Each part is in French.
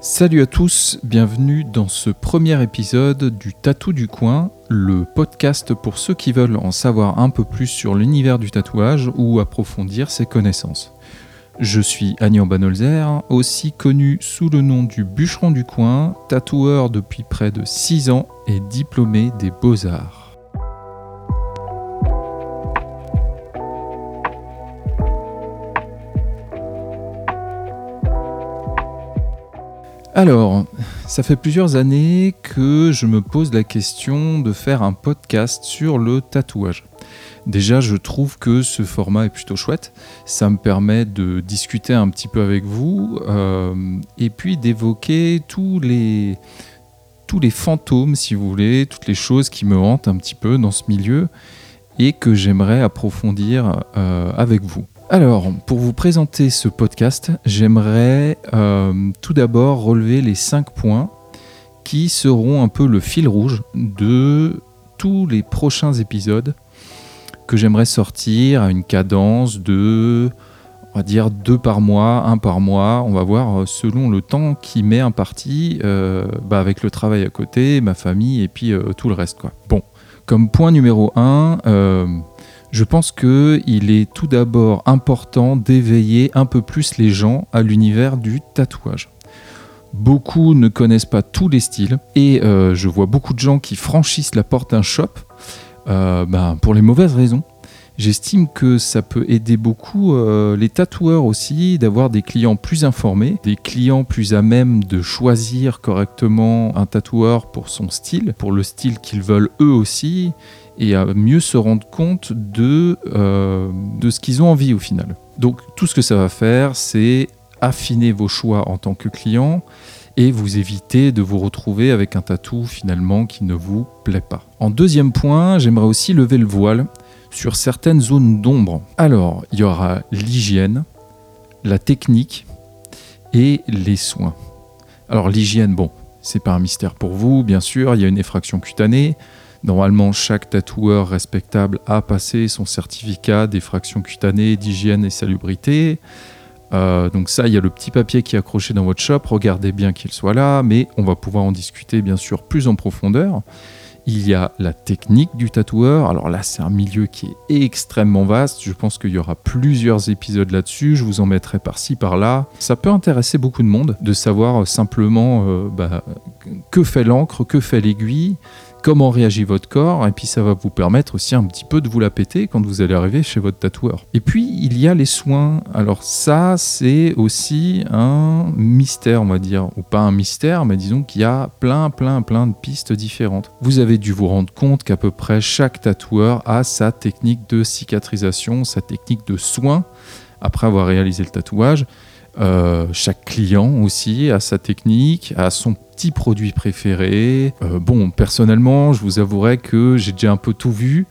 Salut à tous, bienvenue dans ce premier épisode du Tatou du coin, le podcast pour ceux qui veulent en savoir un peu plus sur l'univers du tatouage ou approfondir ses connaissances. Je suis Agnan Banolzer, aussi connu sous le nom du bûcheron du coin, tatoueur depuis près de 6 ans et diplômé des beaux-arts. Alors, ça fait plusieurs années que je me pose la question de faire un podcast sur le tatouage. Déjà, je trouve que ce format est plutôt chouette. Ça me permet de discuter un petit peu avec vous euh, et puis d'évoquer tous les, tous les fantômes, si vous voulez, toutes les choses qui me hantent un petit peu dans ce milieu et que j'aimerais approfondir euh, avec vous. Alors, pour vous présenter ce podcast, j'aimerais euh, tout d'abord relever les cinq points qui seront un peu le fil rouge de tous les prochains épisodes que j'aimerais sortir à une cadence de, on va dire, deux par mois, un par mois. On va voir euh, selon le temps qui met un parti euh, bah, avec le travail à côté, ma famille et puis tout le reste. Bon, comme point numéro un, je pense qu'il est tout d'abord important d'éveiller un peu plus les gens à l'univers du tatouage. Beaucoup ne connaissent pas tous les styles et euh, je vois beaucoup de gens qui franchissent la porte d'un shop euh, ben, pour les mauvaises raisons. J'estime que ça peut aider beaucoup euh, les tatoueurs aussi d'avoir des clients plus informés, des clients plus à même de choisir correctement un tatoueur pour son style, pour le style qu'ils veulent eux aussi, et à mieux se rendre compte de, euh, de ce qu'ils ont envie au final. Donc tout ce que ça va faire, c'est affiner vos choix en tant que client et vous éviter de vous retrouver avec un tatou finalement qui ne vous plaît pas. En deuxième point, j'aimerais aussi lever le voile sur certaines zones d'ombre. Alors, il y aura l'hygiène, la technique et les soins. Alors l'hygiène, bon, c'est pas un mystère pour vous, bien sûr, il y a une effraction cutanée, Normalement, chaque tatoueur respectable a passé son certificat d'effraction cutanée, d'hygiène et salubrité. Euh, donc ça, il y a le petit papier qui est accroché dans votre shop. Regardez bien qu'il soit là, mais on va pouvoir en discuter bien sûr plus en profondeur. Il y a la technique du tatoueur. Alors là, c'est un milieu qui est extrêmement vaste. Je pense qu'il y aura plusieurs épisodes là-dessus. Je vous en mettrai par-ci, par-là. Ça peut intéresser beaucoup de monde de savoir simplement euh, bah, que fait l'encre, que fait l'aiguille, comment réagit votre corps, et puis ça va vous permettre aussi un petit peu de vous la péter quand vous allez arriver chez votre tatoueur. Et puis il y a les soins. Alors ça, c'est aussi un mystère, on va dire, ou pas un mystère, mais disons qu'il y a plein, plein, plein de pistes différentes. Vous avez dû vous rendre compte qu'à peu près chaque tatoueur a sa technique de cicatrisation, sa technique de soin après avoir réalisé le tatouage. Euh, chaque client aussi a sa technique, a son petit produit préféré. Euh, bon, personnellement, je vous avouerai que j'ai déjà un peu tout vu.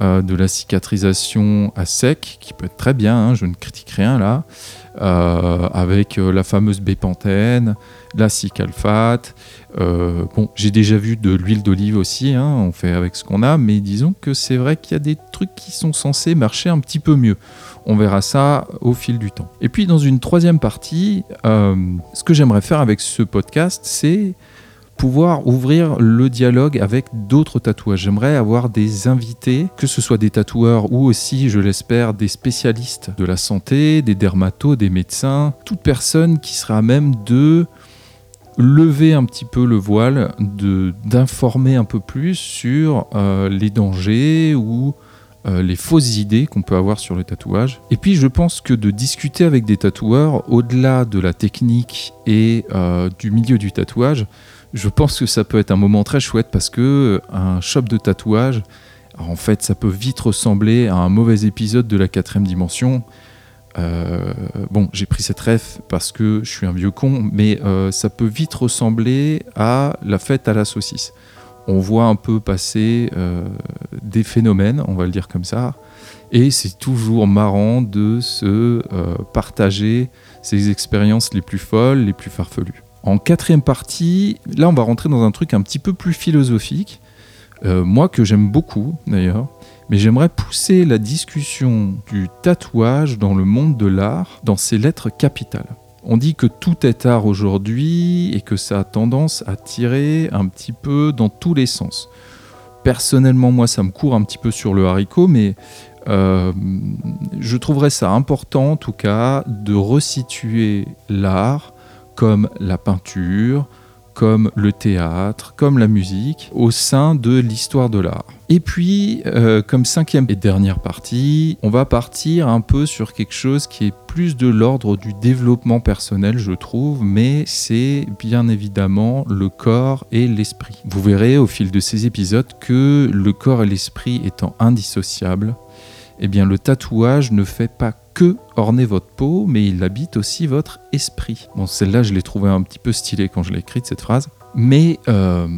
Euh, de la cicatrisation à sec, qui peut être très bien, hein, je ne critique rien là, avec la fameuse bépantène, la cicalfate. bon, j'ai déjà vu de l'huile d'olive aussi, hein, on fait avec ce qu'on a, mais disons que c'est vrai qu'il y a des trucs qui sont censés marcher un petit peu mieux. On verra ça au fil du temps. Et puis dans une troisième partie, euh, ce que j'aimerais faire avec ce podcast, c'est pouvoir ouvrir le dialogue avec d'autres tatouages. J'aimerais avoir des invités, que ce soit des tatoueurs ou aussi, je l'espère, des spécialistes de la santé, des dermatos, des médecins, toute personne qui sera à même de lever un petit peu le voile, d'informer un peu plus sur euh, les dangers ou euh, les fausses idées qu'on peut avoir sur le tatouage. Et puis je pense que de discuter avec des tatoueurs, au-delà de la technique et euh, du milieu du tatouage, je pense que ça peut être un moment très chouette parce que euh, un shop de tatouage, en fait, ça peut vite ressembler à un mauvais épisode de la quatrième dimension. bon, j'ai pris cette ref parce que je suis un vieux con, mais ça peut vite ressembler à la fête à la saucisse on voit un peu passer euh, des phénomènes, on va le dire comme ça, et c'est toujours marrant de se euh, partager ces expériences les plus folles, les plus farfelues. En quatrième partie, là on va rentrer dans un truc un petit peu plus philosophique, euh, moi que j'aime beaucoup d'ailleurs, mais j'aimerais pousser la discussion du tatouage dans le monde de l'art dans ses lettres capitales. On dit que tout est art aujourd'hui et que ça a tendance à tirer un petit peu dans tous les sens. Personnellement, moi, ça me court un petit peu sur le haricot, mais euh, je trouverais ça important, en tout cas, de resituer l'art comme la peinture, comme le théâtre, comme la musique, au sein de l'histoire de l'art. Et puis, euh, comme cinquième et dernière partie, on va partir un peu sur quelque chose qui est plus de l'ordre du développement personnel, je trouve, mais c'est bien évidemment le corps et l'esprit. Vous verrez au fil de ces épisodes que le corps et l'esprit étant indissociables, eh bien le tatouage ne fait pas que orner votre peau, mais il habite aussi votre esprit. Bon, celle-là, je l'ai trouvée un petit peu stylée quand je l'ai écrite, cette phrase. Mais euh,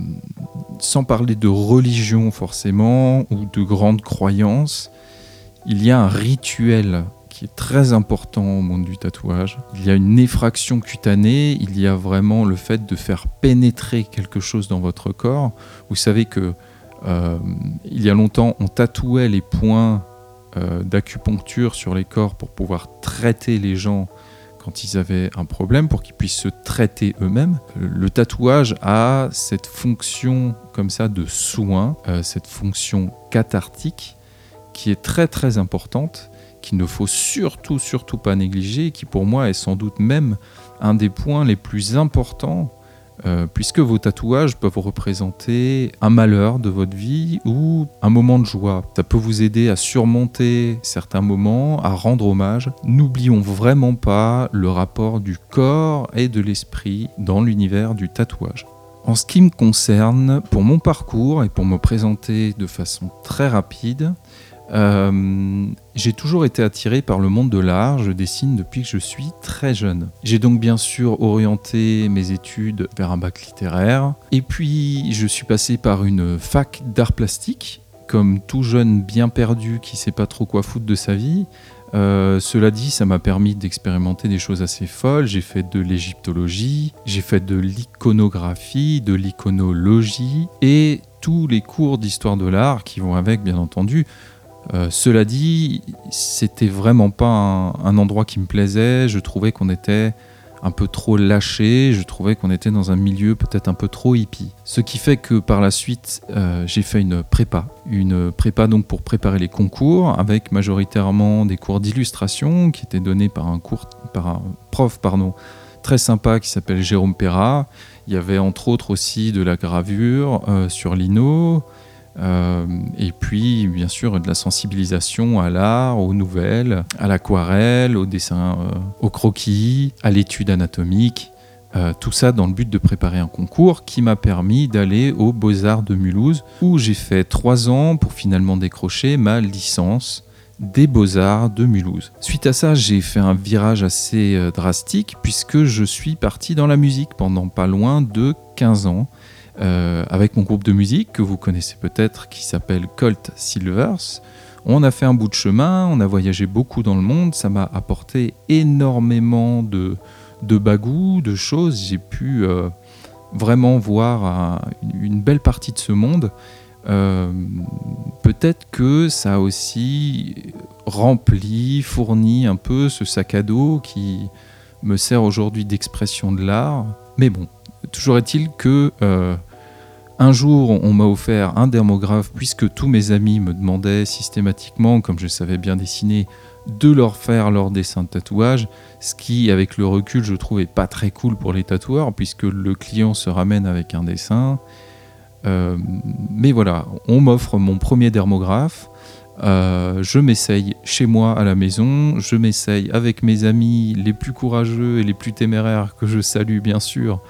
sans parler de religion forcément, ou de grandes croyances, il y a un rituel qui est très important au monde du tatouage. Il y a une effraction cutanée, il y a vraiment le fait de faire pénétrer quelque chose dans votre corps. Vous savez que euh, il y a longtemps, on tatouait les points d'acupuncture sur les corps pour pouvoir traiter les gens quand ils avaient un problème, pour qu'ils puissent se traiter eux-mêmes. Le tatouage a cette fonction comme ça de soin, euh, cette fonction cathartique qui est très très importante, qu'il ne faut surtout surtout pas négliger, qui pour moi est sans doute même un des points les plus importants euh, puisque vos tatouages peuvent représenter un malheur de votre vie ou un moment de joie. Ça peut vous aider à surmonter certains moments, à rendre hommage. N'oublions vraiment pas le rapport du corps et de l'esprit dans l'univers du tatouage. En ce qui me concerne, pour mon parcours et pour me présenter de façon très rapide, euh, j'ai toujours été attiré par le monde de l'art, je dessine depuis que je suis très jeune. J'ai donc bien sûr orienté mes études vers un bac littéraire, et puis je suis passé par une fac d'art plastique, comme tout jeune bien perdu qui sait pas trop quoi foutre de sa vie. Euh, cela dit, ça m'a permis d'expérimenter des choses assez folles. J'ai fait de l'égyptologie, j'ai fait de l'iconographie, de l'iconologie et tous les cours d'histoire de l'art qui vont avec, bien entendu. Euh, cela dit, c'était vraiment pas un, endroit qui me plaisait. Je trouvais qu'on était un peu trop lâché. Je trouvais qu'on était dans un milieu peut-être un peu trop hippie. Ce qui fait que par la suite, euh, j'ai fait une prépa. Une prépa donc pour préparer les concours, avec majoritairement des cours d'illustration qui étaient donnés par un, par prof pardon, très sympa qui s'appelle Jérôme Perra. Il y avait entre autres aussi de la gravure euh, sur lino, euh, et puis, bien sûr, de la sensibilisation à l'art, aux nouvelles, à l'aquarelle, au dessin, euh, au croquis, à l'étude anatomique. Euh, tout ça dans le but de préparer un concours qui m'a permis d'aller aux Beaux-Arts de Mulhouse, où j'ai fait trois ans pour finalement décrocher ma licence des Beaux-Arts de Mulhouse. Suite à ça, j'ai fait un virage assez drastique puisque je suis parti dans la musique pendant pas loin de 15 ans. Euh, avec mon groupe de musique que vous connaissez peut-être qui s'appelle Colt Silvers. On a fait un bout de chemin, on a voyagé beaucoup dans le monde, ça m'a apporté énormément de, de bagou, de choses. J'ai pu euh, vraiment voir une belle partie de ce monde. Euh, peut-être que ça a aussi rempli, fourni un peu ce sac à dos qui me sert aujourd'hui d'expression de l'art. Mais bon, Toujours est-il que un jour, on m'a offert un dermographe puisque tous mes amis me demandaient systématiquement, comme je savais bien dessiner, de leur faire leur dessin de tatouage, ce qui, avec le recul, je trouvais pas très cool pour les tatoueurs puisque le client se ramène avec un dessin. Euh, mais voilà, on m'offre mon premier dermographe. Euh, je m'essaye chez moi à la maison, je m'essaye avec mes amis les plus courageux et les plus téméraires que je salue bien sûr,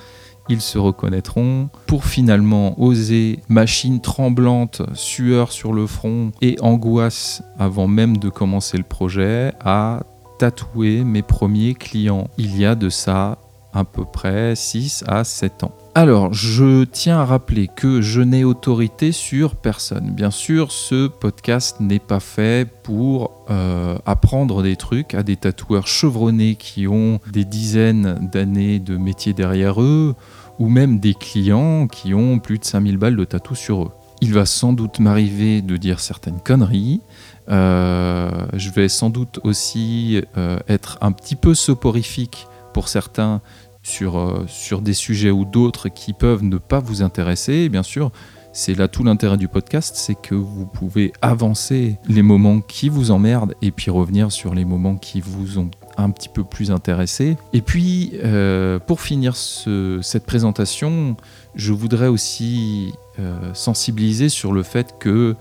ils se reconnaîtront, pour finalement oser, machine tremblante, sueur sur le front et angoisse avant même de commencer le projet, à tatouer mes premiers clients. Il y a de ça à peu près 6 à 7 ans. Alors, je tiens à rappeler que je n'ai autorité sur personne. Bien sûr, ce podcast n'est pas fait pour euh, apprendre des trucs à des tatoueurs chevronnés qui ont des dizaines d'années de métier derrière eux, ou même des clients qui ont plus de 5000 balles de tatou sur eux. Il va sans doute m'arriver de dire certaines conneries. Euh, je vais sans doute aussi euh, être un petit peu soporifique pour certains sur, euh, sur des sujets ou d'autres qui peuvent ne pas vous intéresser. bien sûr, c'est là tout l'intérêt du podcast, c'est que vous pouvez avancer les moments qui vous emmerdent et puis revenir sur les moments qui vous ont un petit peu plus intéressé. Et puis, euh, pour finir cette présentation, je voudrais aussi euh, sensibiliser sur le fait que,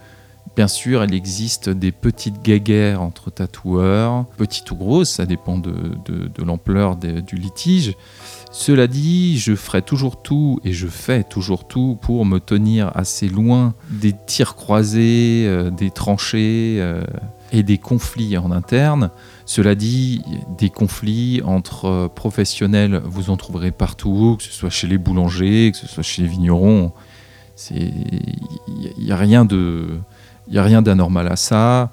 bien sûr, il existe des petites guéguerres entre tatoueurs, petites ou grosses, ça dépend de, l'ampleur du litige. Cela dit, je ferai toujours tout et je fais toujours tout pour me tenir assez loin des tirs croisés, euh, des tranchées et des conflits en interne. Cela dit, des conflits entre euh, professionnels, vous en trouverez partout, que ce soit chez les boulangers, que ce soit chez les vignerons. Il n'y a, rien d'anormal à ça.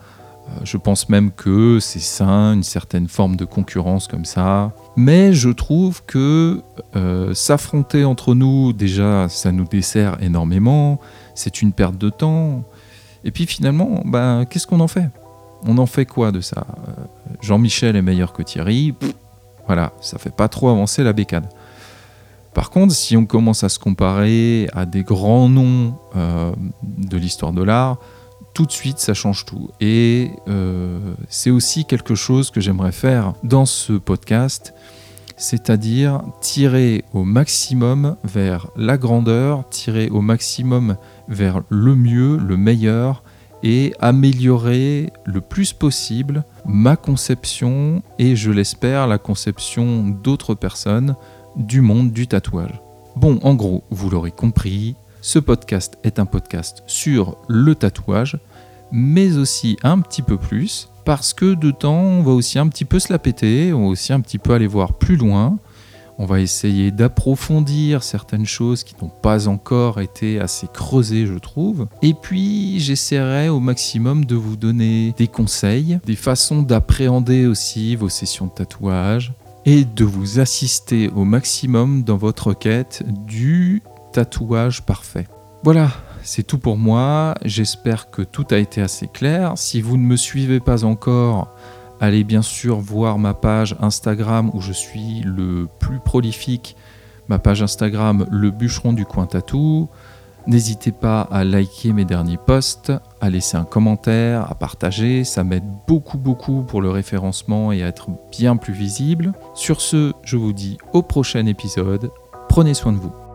Euh, je pense même que c'est sain, une certaine forme de concurrence comme ça. Mais je trouve que euh, s'affronter entre nous, déjà, ça nous dessert énormément. C'est une perte de temps. Et puis finalement, ben, qu'est-ce qu'on en fait? On en fait quoi de ça? Euh, Jean-Michel est meilleur que Thierry. voilà, ça fait pas trop avancer la bécane. Par contre, si on commence à se comparer à des grands noms de l'histoire de l'art, tout de suite ça change tout. Et euh, c'est aussi quelque chose que j'aimerais faire dans ce podcast, c'est-à-dire tirer au maximum vers la grandeur, tirer au maximum vers le mieux, le meilleur, et améliorer le plus possible ma conception et je l'espère la conception d'autres personnes du monde du tatouage. Bon, en gros, vous l'aurez compris, ce podcast est un podcast sur le tatouage, mais aussi un petit peu plus, parce que de temps, on va aussi un petit peu se la péter, on va aussi un petit peu aller voir plus loin, on va essayer d'approfondir certaines choses qui n'ont pas encore été assez creusées, je trouve. Et puis, j'essaierai au maximum de vous donner des conseils, des façons d'appréhender aussi vos sessions de tatouage et de vous assister au maximum dans votre quête du tatouage parfait. Voilà, c'est tout pour moi. J'espère que tout a été assez clair. Si vous ne me suivez pas encore, Allez bien sûr voir ma page Instagram où je suis le plus prolifique, ma page Instagram Le Bûcheron du Coin Tatou. N'hésitez pas à liker mes derniers posts, à laisser un commentaire, à partager, ça m'aide beaucoup beaucoup pour le référencement et à être bien plus visible. Sur ce, je vous dis au prochain épisode, prenez soin de vous.